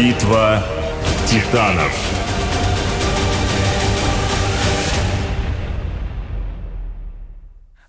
Битва титанов.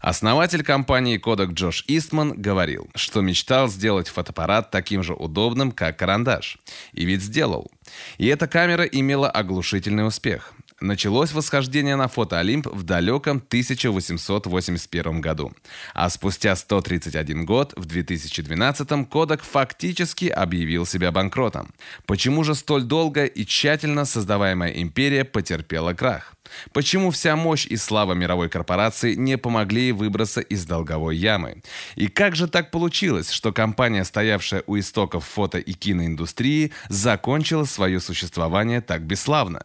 Основатель компании Kodak Джош Истман говорил, что мечтал сделать фотоаппарат таким же удобным, как карандаш. И ведь сделал. И эта камера имела оглушительный успех. Началось восхождение на фотоолимп в далеком 1881 году. А спустя 131 год, в 2012-м, Kodak фактически объявил себя банкротом. Почему же столь долго и тщательно создаваемая империя потерпела крах? Почему вся мощь и слава мировой корпорации не помогли ей выбраться из долговой ямы? И как же так получилось, что компания, стоявшая у истоков фото- и киноиндустрии, закончила свое существование так бесславно?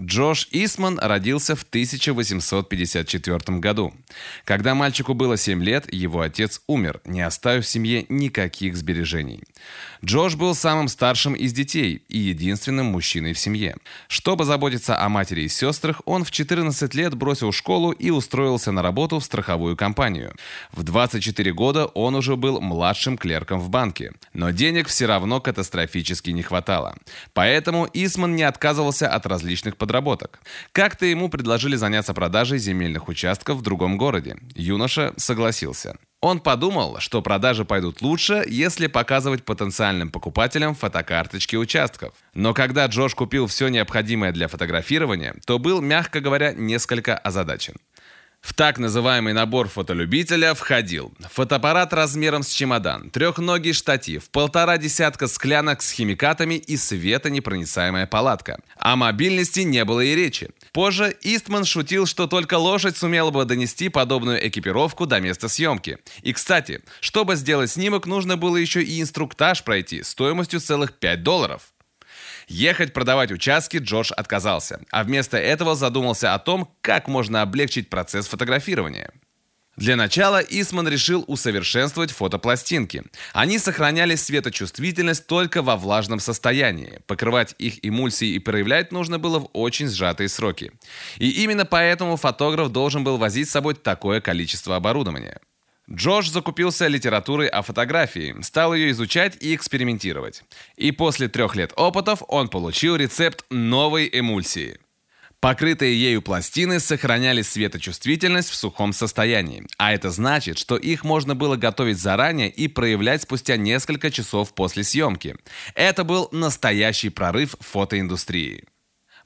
Джош Исман родился в 1854 году. Когда мальчику было 7 лет, его отец умер, не оставив семье никаких сбережений. Джош был самым старшим из детей и единственным мужчиной в семье. Чтобы заботиться о матери и сестрах, он в 14 лет бросил школу и устроился на работу в страховую компанию. В 24 года он уже был младшим клерком в банке. Но денег все равно катастрофически не хватало. Поэтому Исман не отказывался от различных подработок подработок. Как-то ему предложили заняться продажей земельных участков в другом городе. Юноша согласился. Он подумал, что продажи пойдут лучше, если показывать потенциальным покупателям фотокарточки участков. Но когда Джош купил все необходимое для фотографирования, то был, мягко говоря, несколько озадачен. В так называемый набор фотолюбителя входил фотоаппарат размером с чемодан, трехногий штатив, полтора десятка склянок с химикатами и светонепроницаемая палатка. О мобильности не было и речи. Позже Истман шутил, что только лошадь сумела бы донести подобную экипировку до места съемки. И, кстати, чтобы сделать снимок, нужно было еще и инструктаж пройти стоимостью целых 5 долларов. Ехать продавать участки Джош отказался, а вместо этого задумался о том, как можно облегчить процесс фотографирования. Для начала Исман решил усовершенствовать фотопластинки. Они сохраняли светочувствительность только во влажном состоянии. Покрывать их эмульсией и проявлять нужно было в очень сжатые сроки. И именно поэтому фотограф должен был возить с собой такое количество оборудования. Джош закупился литературой о фотографии, стал ее изучать и экспериментировать. И после трех лет опытов он получил рецепт новой эмульсии. Покрытые ею пластины сохраняли светочувствительность в сухом состоянии, а это значит, что их можно было готовить заранее и проявлять спустя несколько часов после съемки. Это был настоящий прорыв фотоиндустрии.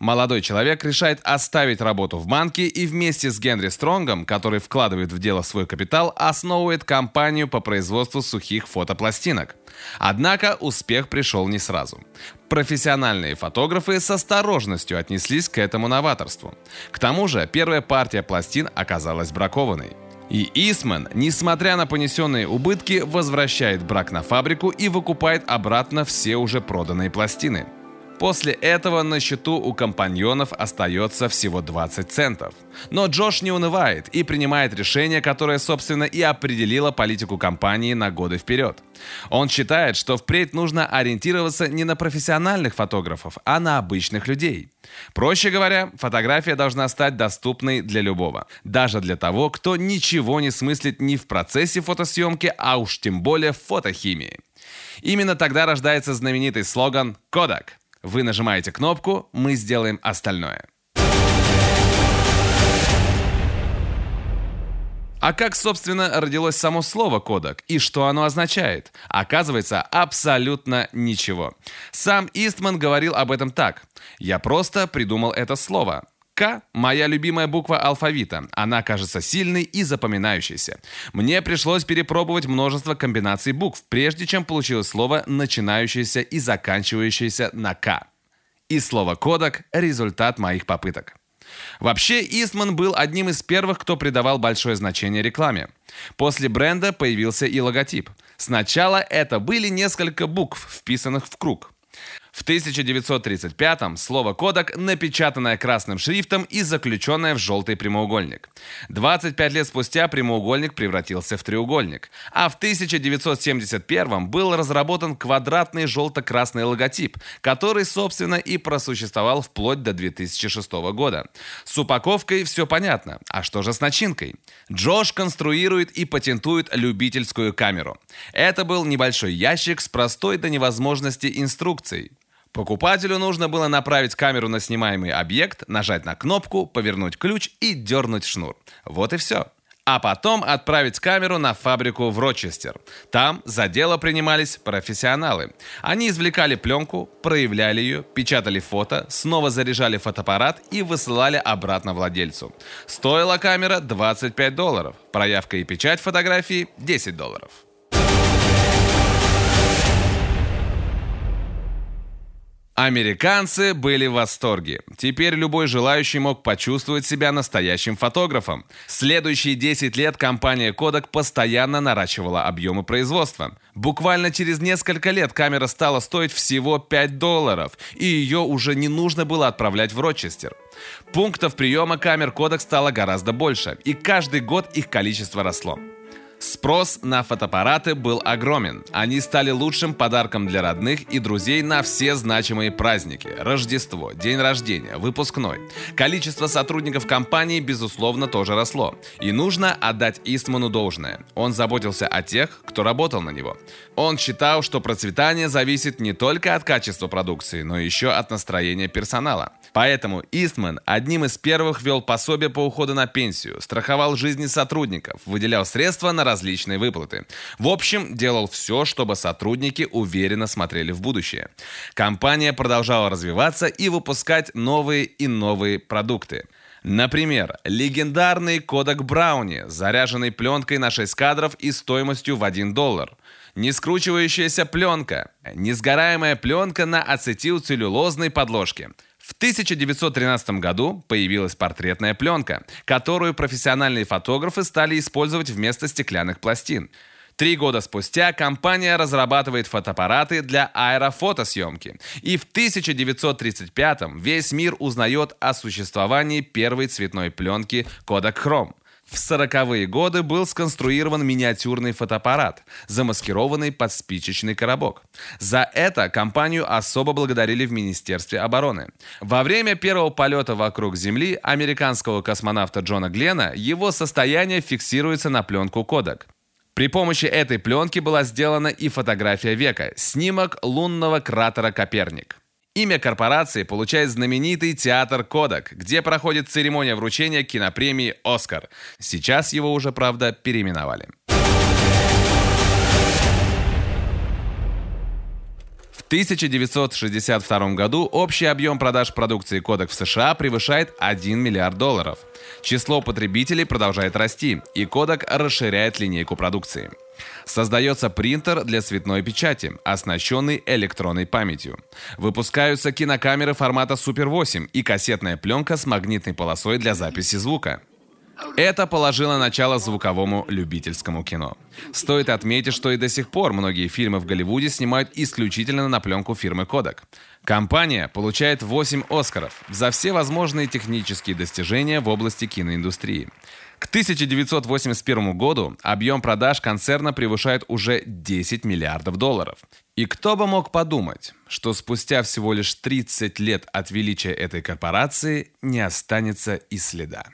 Молодой человек решает оставить работу в банке и вместе с Генри Стронгом, который вкладывает в дело свой капитал, основывает компанию по производству сухих фотопластинок. Однако успех пришел не сразу. Профессиональные фотографы с осторожностью отнеслись к этому новаторству. К тому же первая партия пластин оказалась бракованной. И Исман, несмотря на понесенные убытки, возвращает брак на фабрику и выкупает обратно все уже проданные пластины. После этого на счету у компаньонов остается всего 20 центов. Но Джош не унывает и принимает решение, которое, собственно, и определило политику компании на годы вперед. Он считает, что впредь нужно ориентироваться не на профессиональных фотографов, а на обычных людей. Проще говоря, фотография должна стать доступной для любого. Даже для того, кто ничего не смыслит ни в процессе фотосъемки, а уж тем более в фотохимии. Именно тогда рождается знаменитый слоган «Kodak» Вы нажимаете кнопку, мы сделаем остальное. А как, собственно, родилось само слово «кодек» и что оно означает? Оказывается, абсолютно ничего. Сам Истман говорил об этом так. «Я просто придумал это слово. К – моя любимая буква алфавита. Она кажется сильной и запоминающейся. Мне пришлось перепробовать множество комбинаций букв, прежде чем получилось слово, начинающееся и заканчивающееся на К. И слово «кодек» – результат моих попыток. Вообще, Истман был одним из первых, кто придавал большое значение рекламе. После бренда появился и логотип. Сначала это были несколько букв, вписанных в круг. В 1935-м слово «кодек» напечатанное красным шрифтом и заключенное в желтый прямоугольник. 25 лет спустя прямоугольник превратился в треугольник. А в 1971-м был разработан квадратный желто-красный логотип, который, собственно, и просуществовал вплоть до 2006 года. С упаковкой все понятно. А что же с начинкой? Джош конструирует и патентует любительскую камеру. Это был небольшой ящик с простой до невозможности инструкцией. Покупателю нужно было направить камеру на снимаемый объект, нажать на кнопку, повернуть ключ и дернуть шнур. Вот и все. А потом отправить камеру на фабрику в Рочестер. Там за дело принимались профессионалы. Они извлекали пленку, проявляли ее, печатали фото, снова заряжали фотоаппарат и высылали обратно владельцу. Стоила камера 25 долларов. Проявка и печать фотографии 10 долларов. Американцы были в восторге. Теперь любой желающий мог почувствовать себя настоящим фотографом. Следующие 10 лет компания Kodak постоянно наращивала объемы производства. Буквально через несколько лет камера стала стоить всего 5 долларов, и ее уже не нужно было отправлять в Рочестер. Пунктов приема камер Kodak стало гораздо больше, и каждый год их количество росло. Спрос на фотоаппараты был огромен. Они стали лучшим подарком для родных и друзей на все значимые праздники. Рождество, день рождения, выпускной. Количество сотрудников компании, безусловно, тоже росло. И нужно отдать Истману должное. Он заботился о тех, кто работал на него. Он считал, что процветание зависит не только от качества продукции, но еще от настроения персонала. Поэтому Истман одним из первых вел пособие по уходу на пенсию, страховал жизни сотрудников, выделял средства на различные выплаты. В общем, делал все, чтобы сотрудники уверенно смотрели в будущее. Компания продолжала развиваться и выпускать новые и новые продукты. Например, легендарный кодек Брауни, заряженный пленкой на 6 кадров и стоимостью в 1 доллар. Нескручивающаяся пленка, несгораемая пленка на ацетилцеллюлозной подложке – в 1913 году появилась портретная пленка, которую профессиональные фотографы стали использовать вместо стеклянных пластин. Три года спустя компания разрабатывает фотоаппараты для аэрофотосъемки. И в 1935 весь мир узнает о существовании первой цветной пленки Kodak Chrome. В 40-е годы был сконструирован миниатюрный фотоаппарат, замаскированный под спичечный коробок. За это компанию особо благодарили в Министерстве обороны. Во время первого полета вокруг Земли американского космонавта Джона Глена его состояние фиксируется на пленку кодек. При помощи этой пленки была сделана и фотография века – снимок лунного кратера Коперник. Имя корпорации получает знаменитый театр «Кодак», где проходит церемония вручения кинопремии «Оскар». Сейчас его уже, правда, переименовали. 1962 году общий объем продаж продукции Kodak в США превышает 1 миллиард долларов. Число потребителей продолжает расти, и Kodak расширяет линейку продукции. Создается принтер для цветной печати, оснащенный электронной памятью. Выпускаются кинокамеры формата Super 8 и кассетная пленка с магнитной полосой для записи звука. Это положило начало звуковому любительскому кино. Стоит отметить, что и до сих пор многие фильмы в Голливуде снимают исключительно на пленку фирмы Kodak. Компания получает 8 Оскаров за все возможные технические достижения в области киноиндустрии. К 1981 году объем продаж концерна превышает уже 10 миллиардов долларов. И кто бы мог подумать, что спустя всего лишь 30 лет от величия этой корпорации не останется и следа.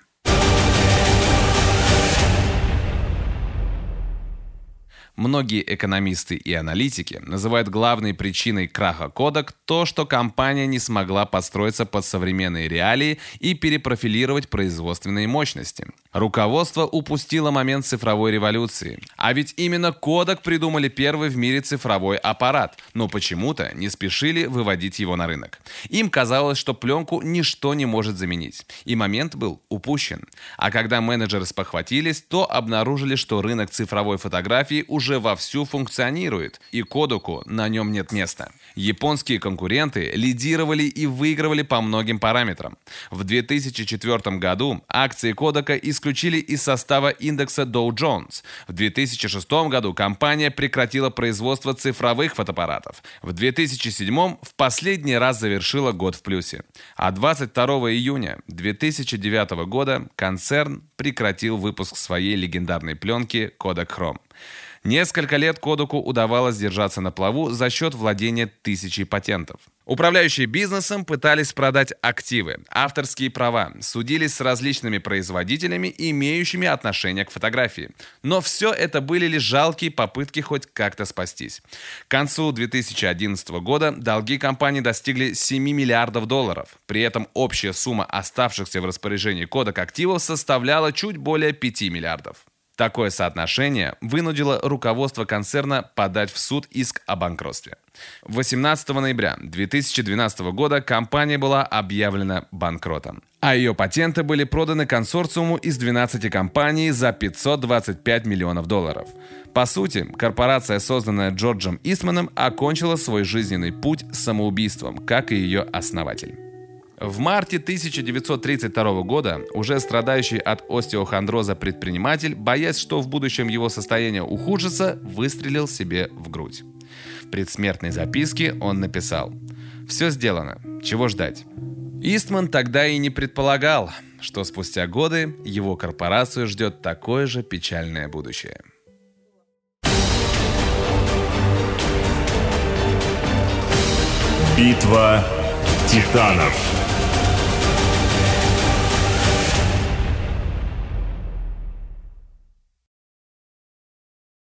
Многие экономисты и аналитики называют главной причиной краха Kodak то, что компания не смогла подстроиться под современные реалии и перепрофилировать производственные мощности. Руководство упустило момент цифровой революции. А ведь именно Kodak придумали первый в мире цифровой аппарат, но почему-то не спешили выводить его на рынок. Им казалось, что пленку ничто не может заменить. И момент был упущен. А когда менеджеры спохватились, то обнаружили, что рынок цифровой фотографии уже вовсю функционирует, и Kodak на нем нет места. Японские конкуренты лидировали и выигрывали по многим параметрам. В 2004 году акции исключительно исключили из состава индекса Dow Jones. В 2006 году компания прекратила производство цифровых фотоаппаратов. В 2007 в последний раз завершила год в плюсе. А 22 июня 2009 года концерн прекратил выпуск своей легендарной пленки Kodak Chrome. Несколько лет Кодеку удавалось держаться на плаву за счет владения тысячей патентов. Управляющие бизнесом пытались продать активы, авторские права, судились с различными производителями, имеющими отношение к фотографии. Но все это были лишь жалкие попытки хоть как-то спастись. К концу 2011 года долги компании достигли 7 миллиардов долларов. При этом общая сумма оставшихся в распоряжении кодек активов составляла чуть более 5 миллиардов. Такое соотношение вынудило руководство концерна подать в суд иск о банкротстве. 18 ноября 2012 года компания была объявлена банкротом, а ее патенты были проданы консорциуму из 12 компаний за 525 миллионов долларов. По сути, корпорация, созданная Джорджем Истманом, окончила свой жизненный путь самоубийством, как и ее основатель. В марте 1932 года уже страдающий от остеохондроза предприниматель, боясь, что в будущем его состояние ухудшится, выстрелил себе в грудь. В предсмертной записке он написал «Все сделано. Чего ждать?» Истман тогда и не предполагал, что спустя годы его корпорацию ждет такое же печальное будущее. Битва титанов.